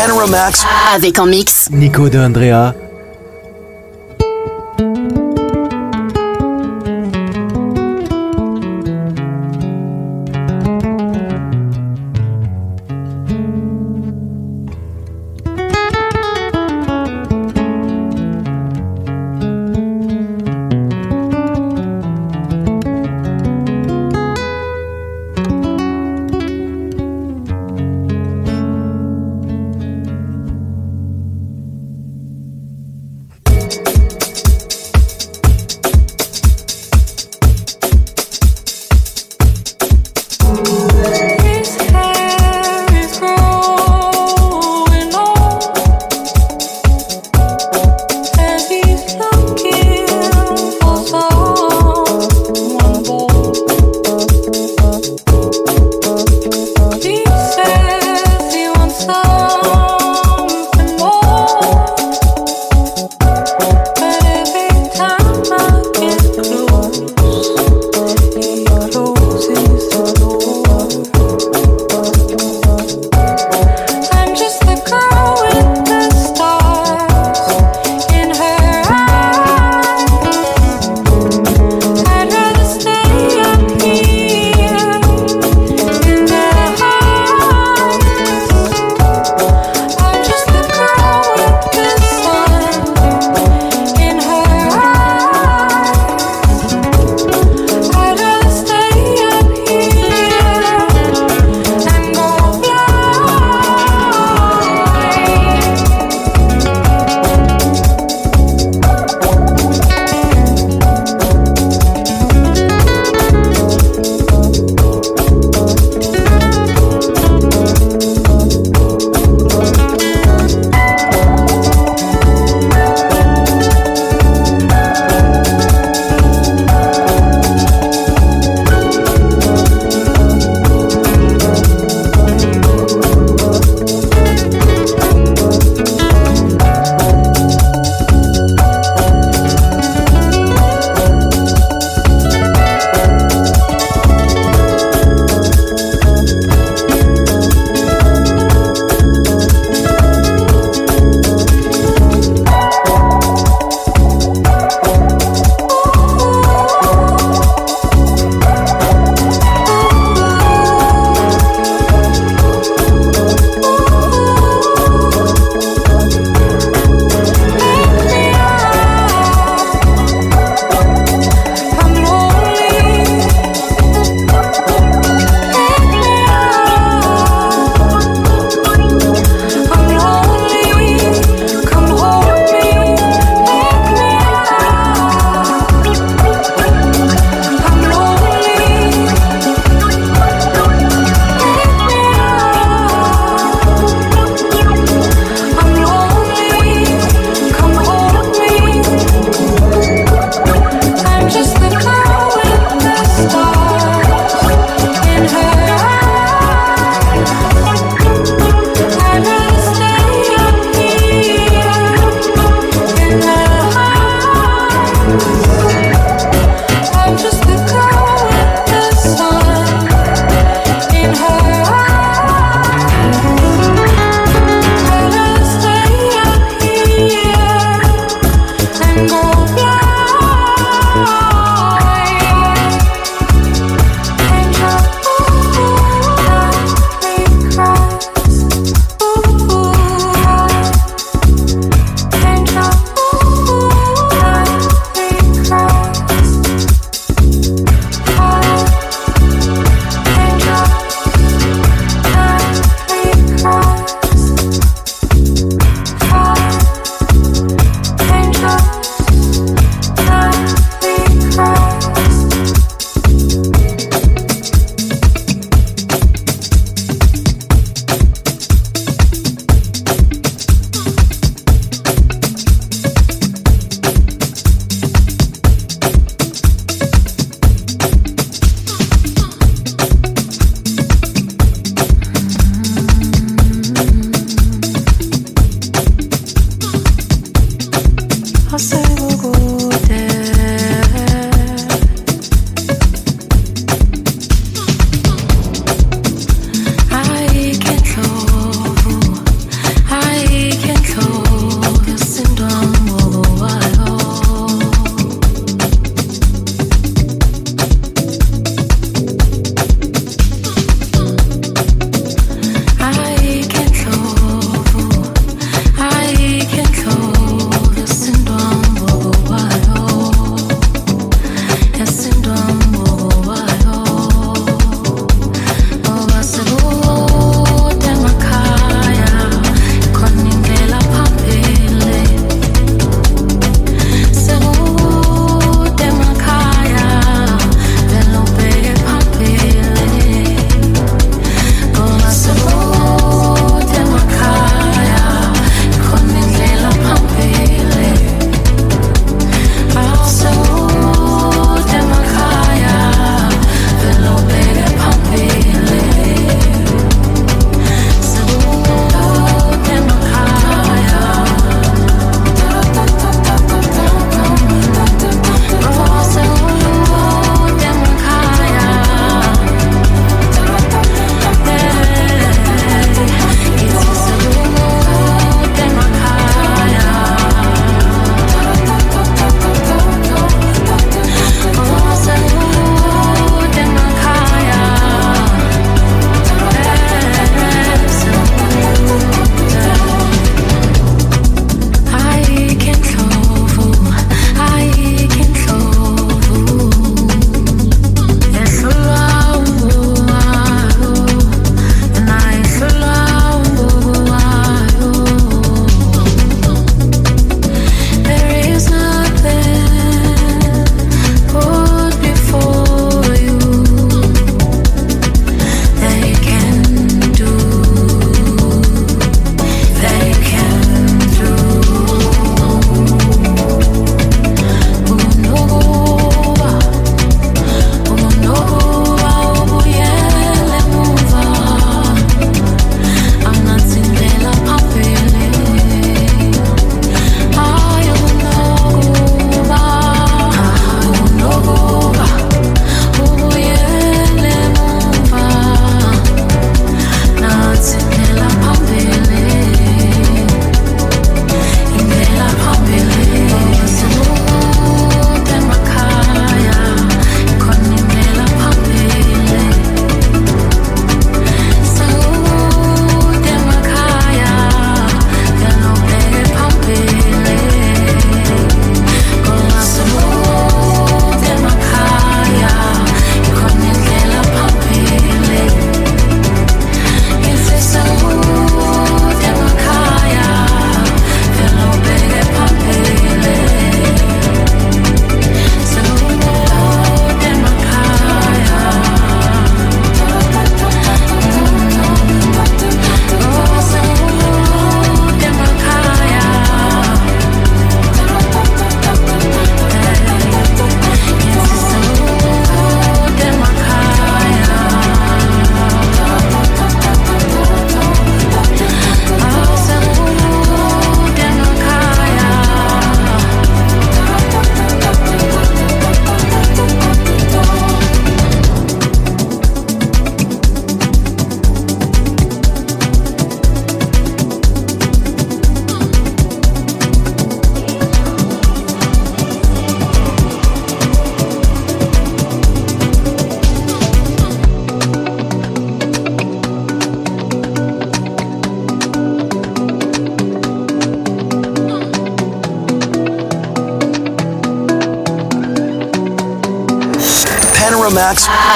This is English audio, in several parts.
Panoramax Avec en mix. Nico de Andrea.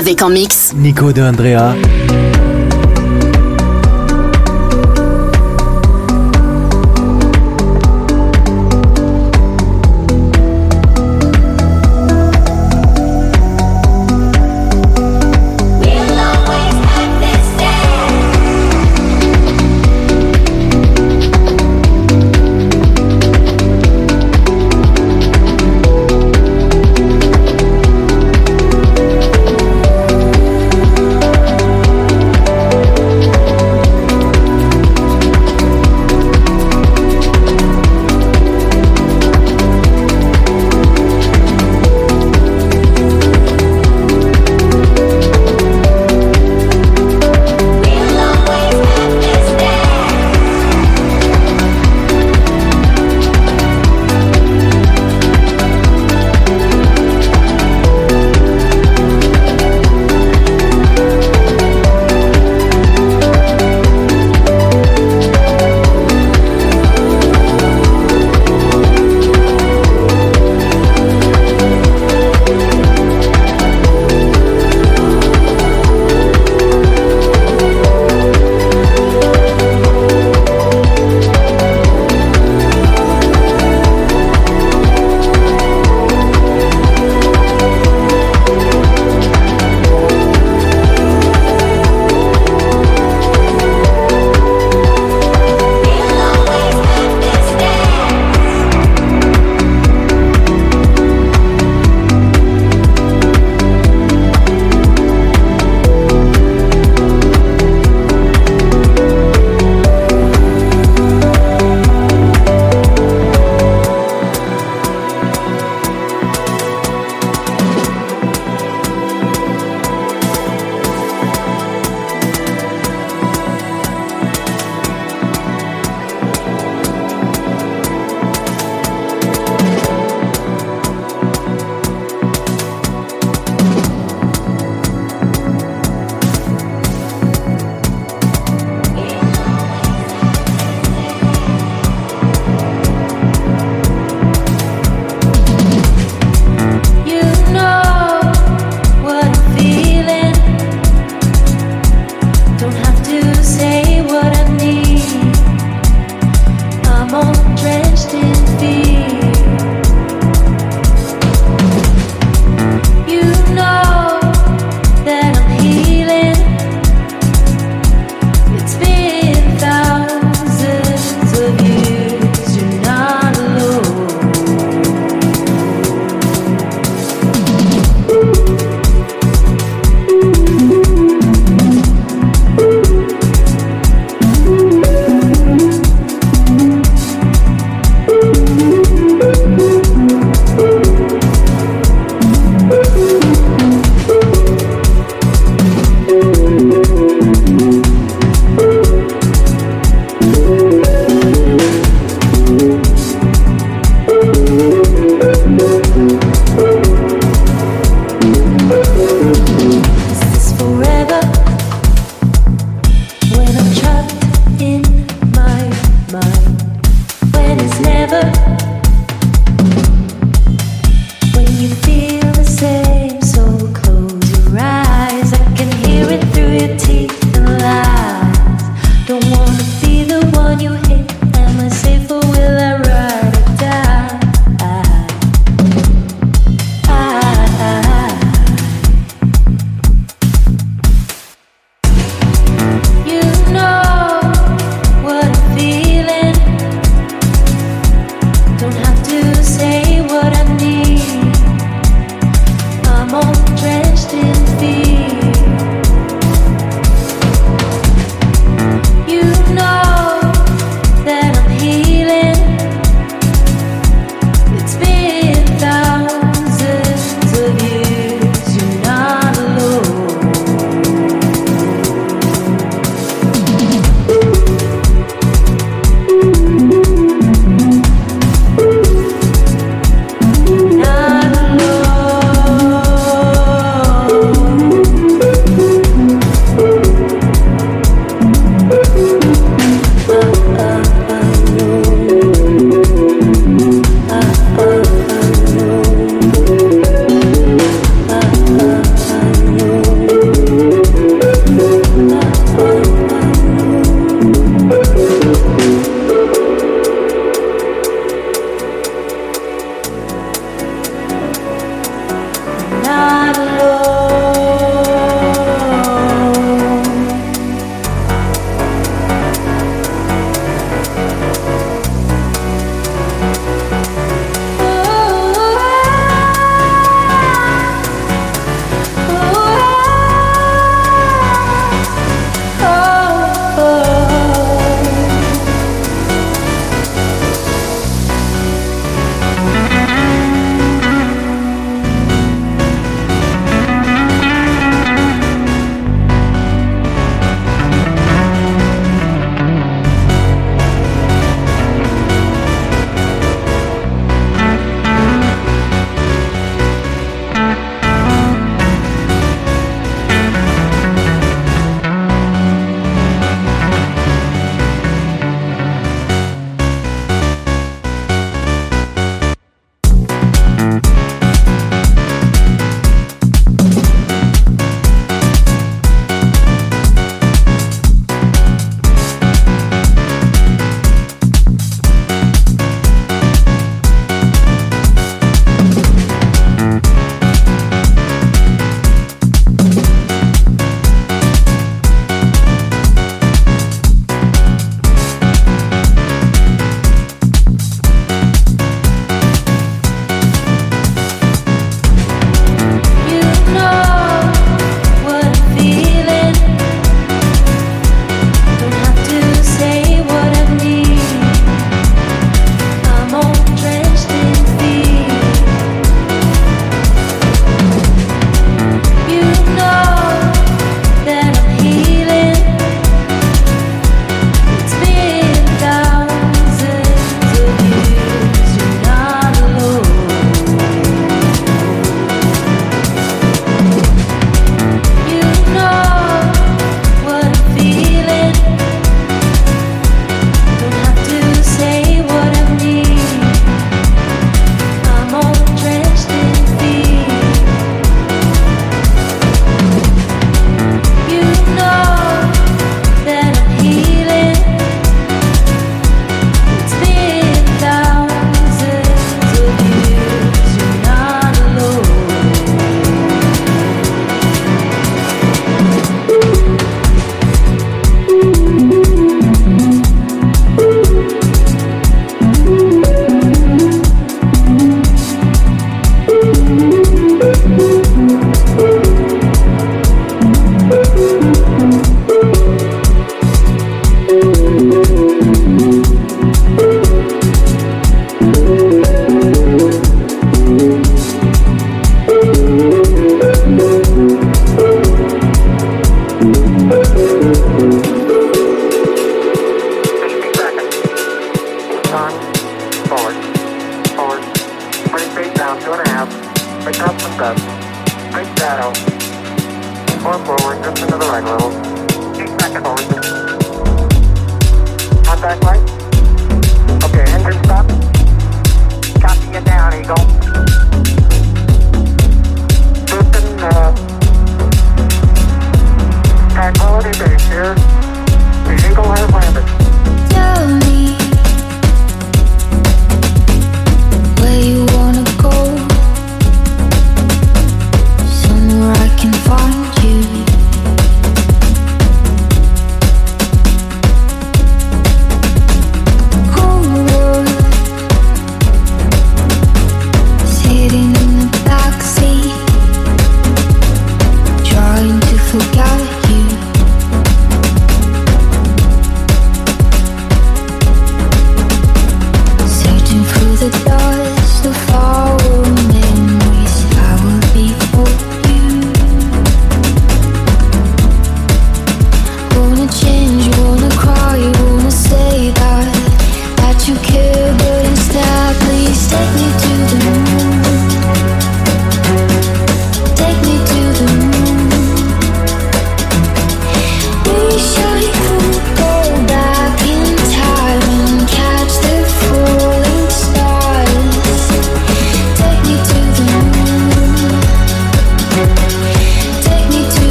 Avec en mix. Nico de Andrea.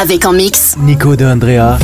Avec en mix. Nico de Andrea.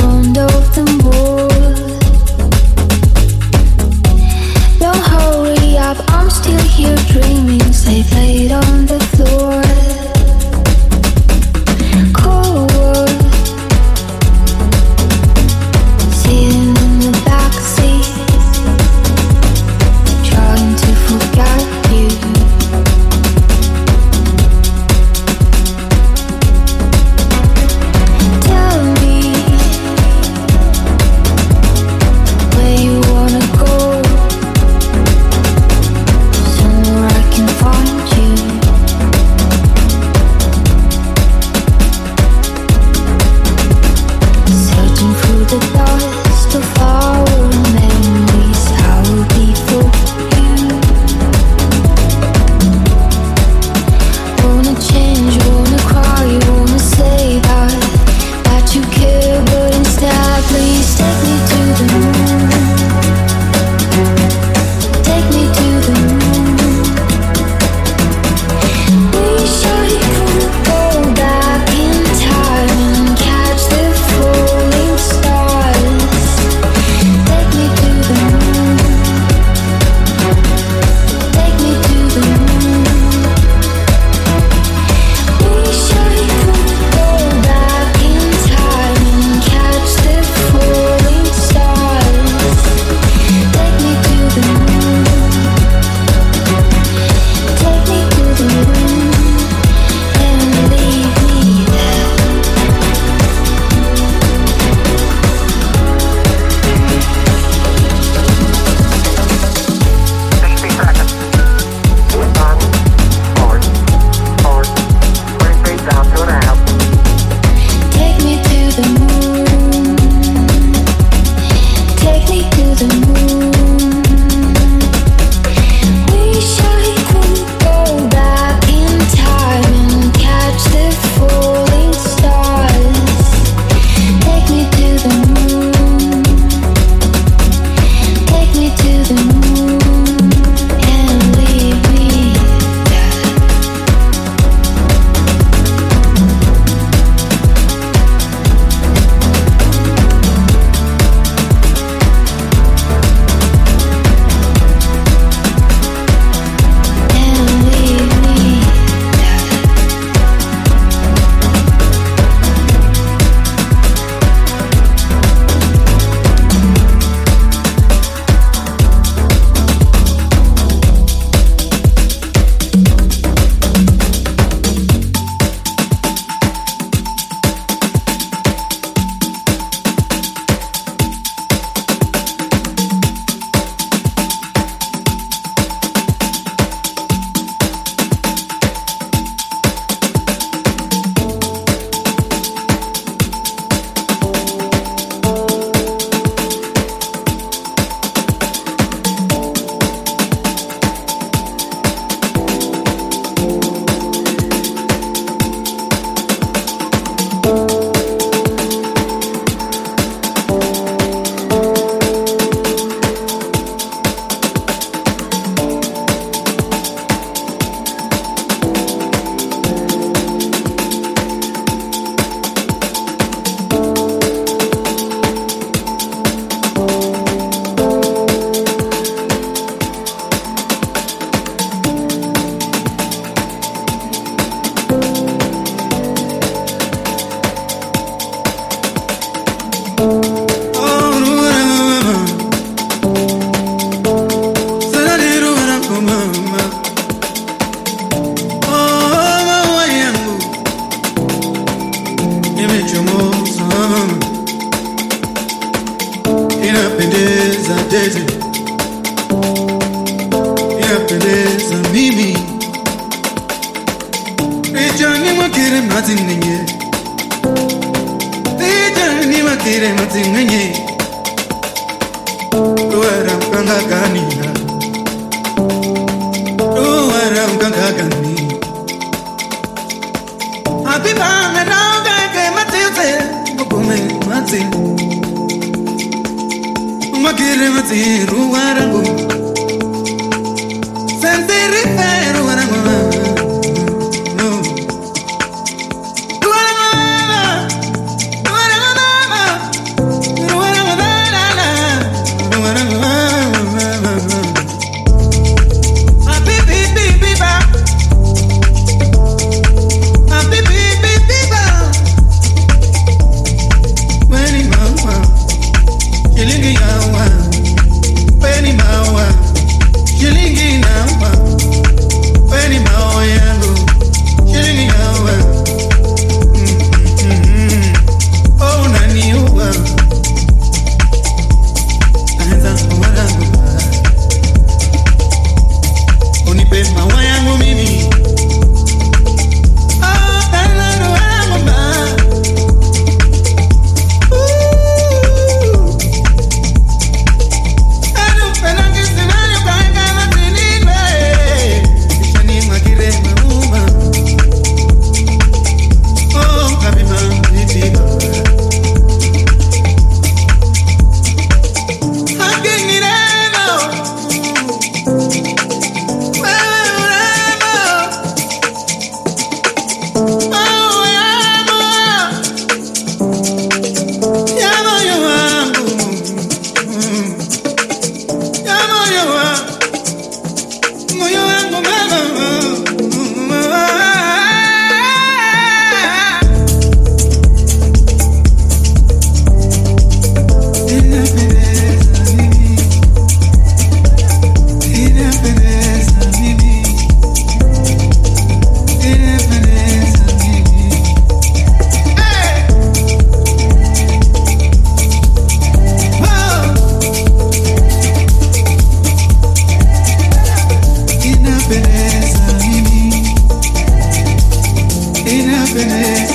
Inapendeza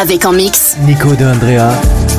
Avec en mix. Nico de Andrea.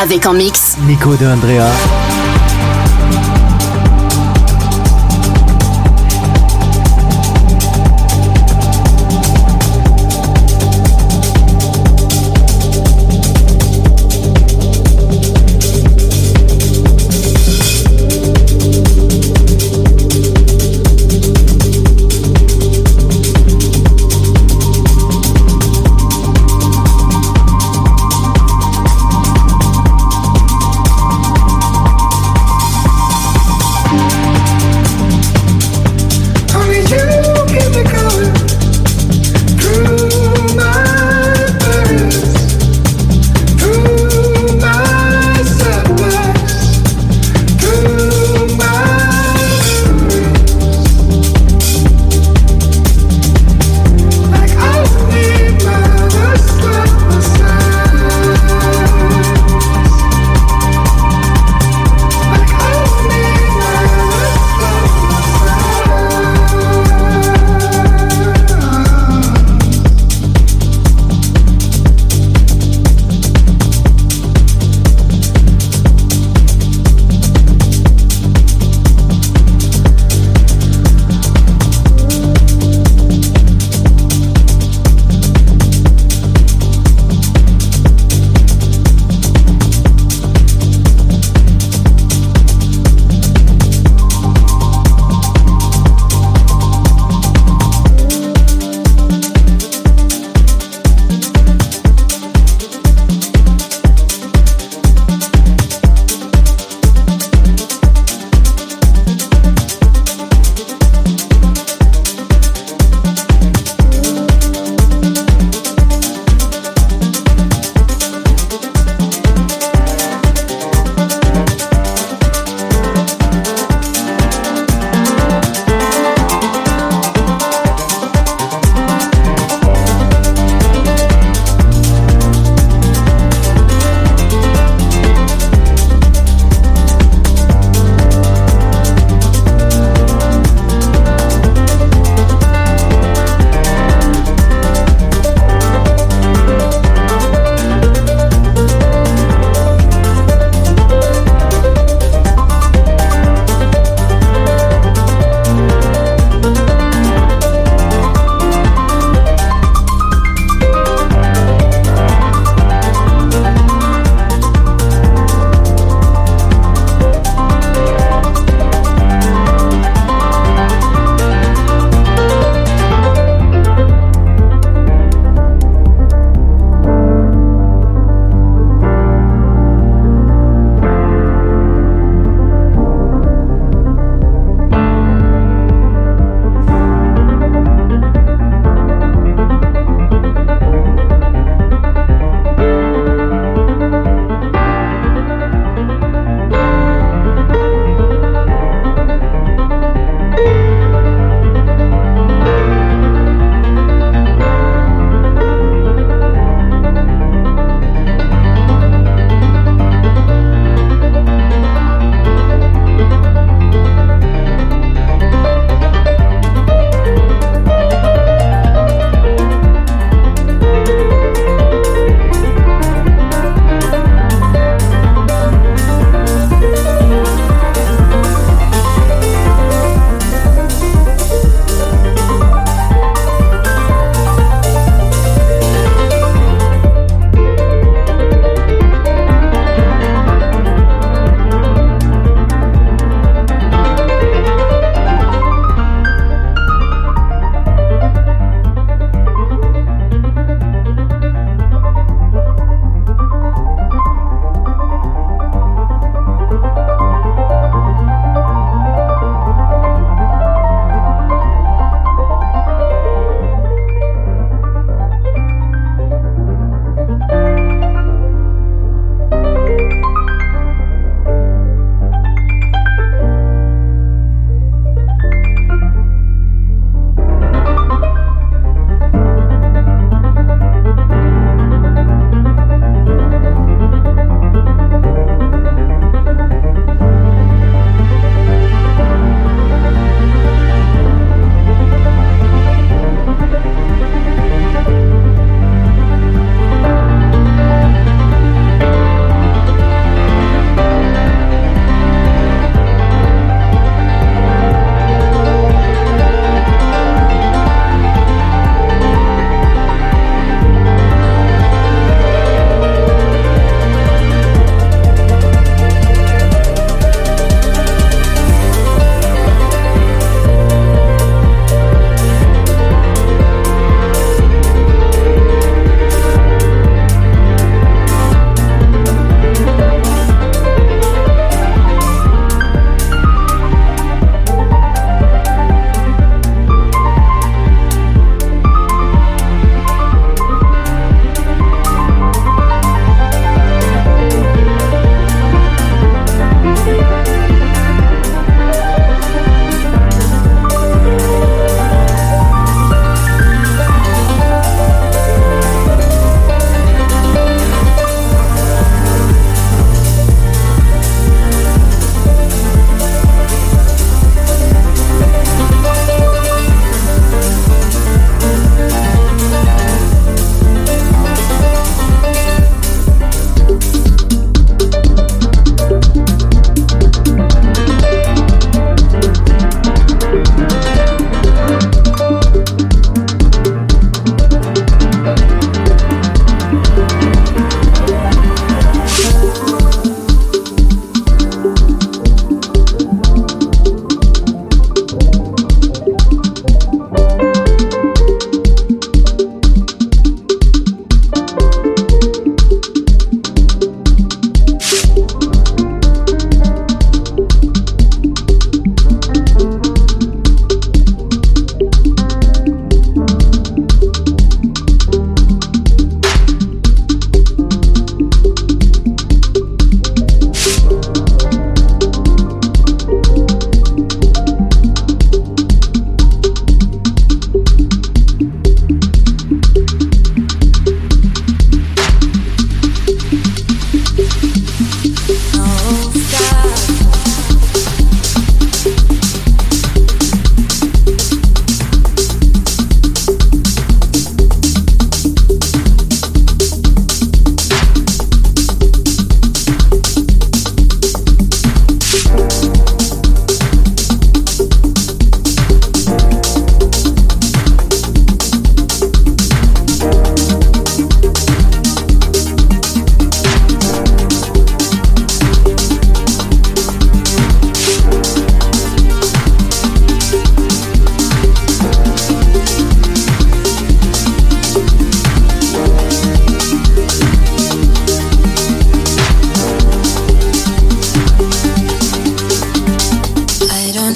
Avec en mix. Nico de Andrea.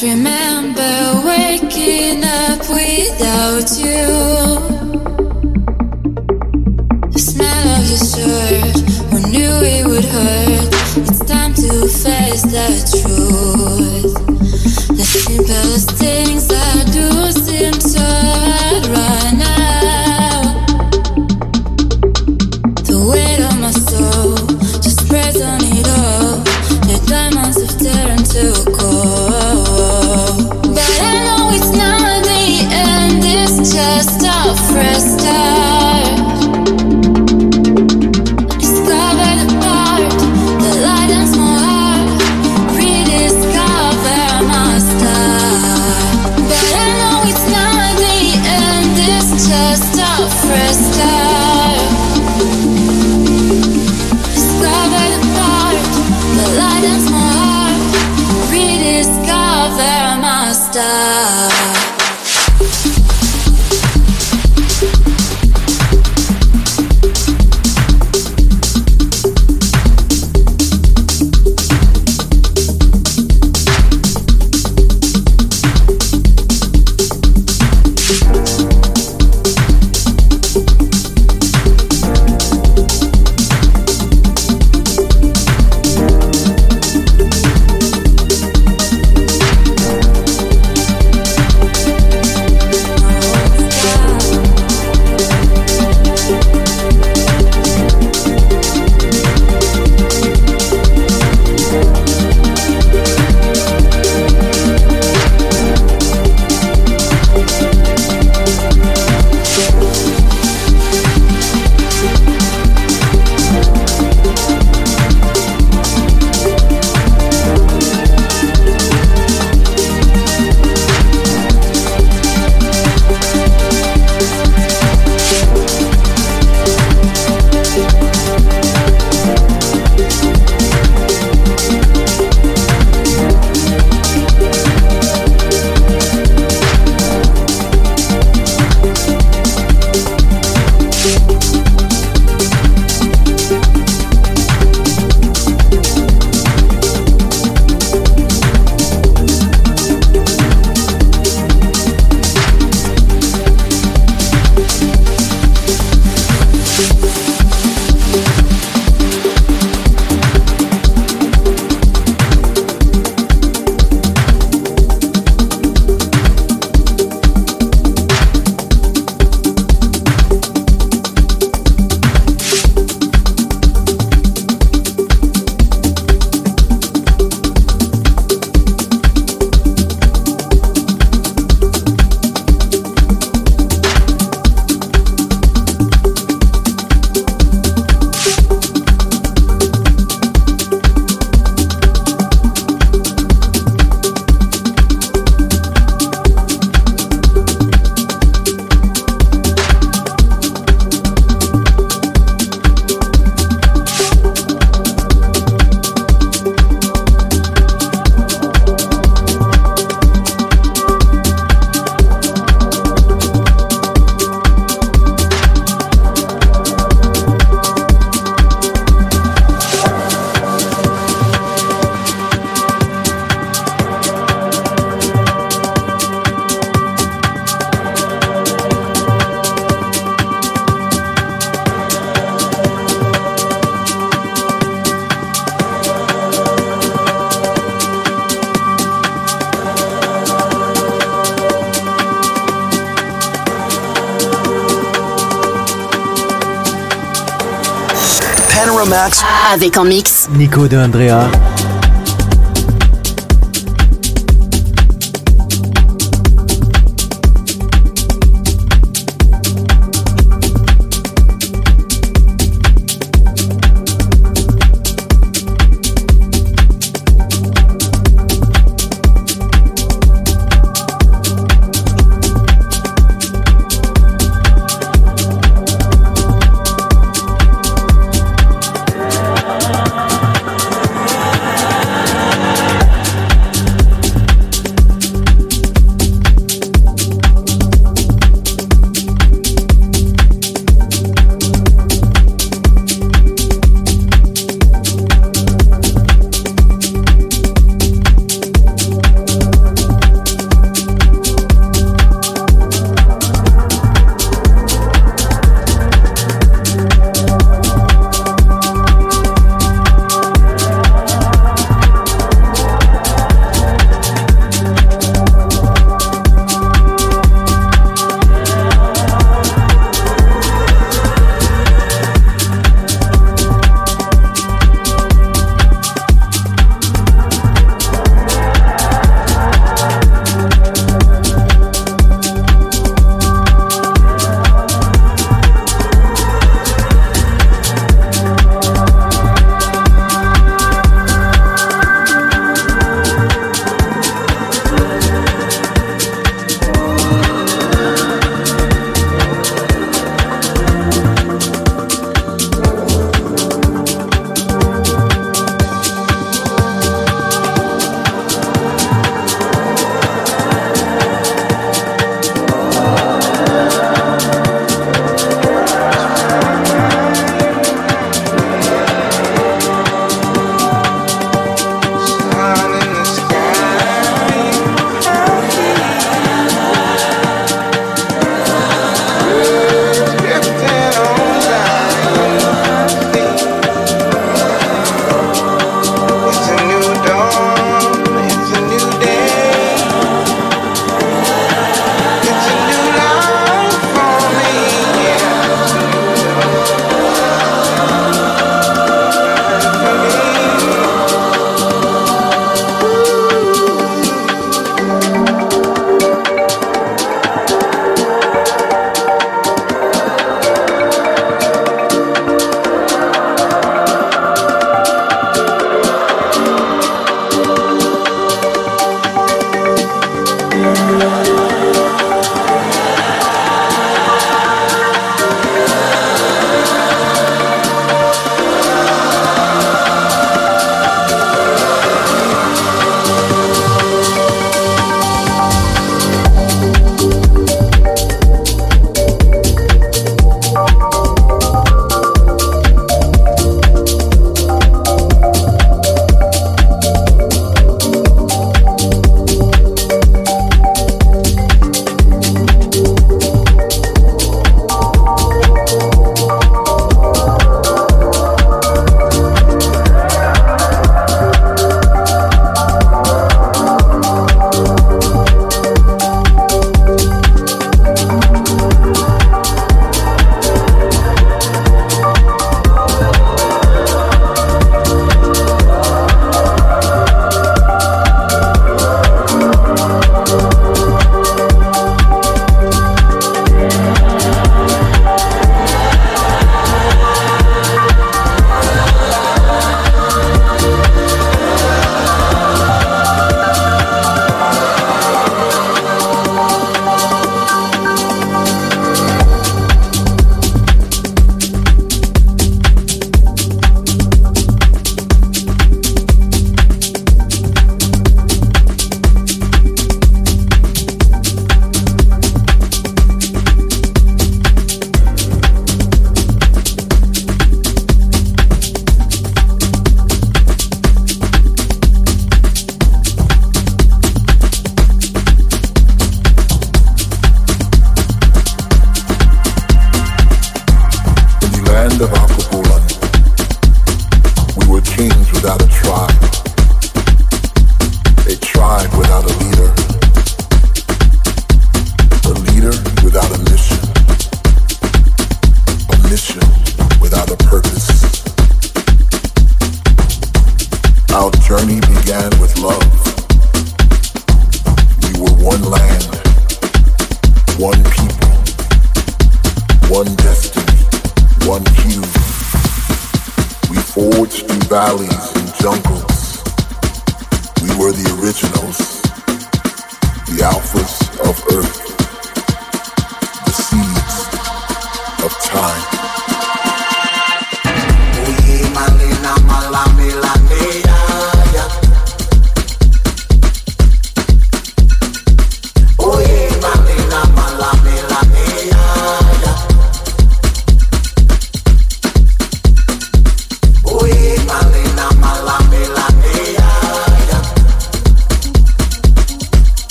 can't remember waking up without you. The smell of your shirt, who knew it would hurt? It's time to face the truth. The simplest thing. Avec en mix Nico de Andrea.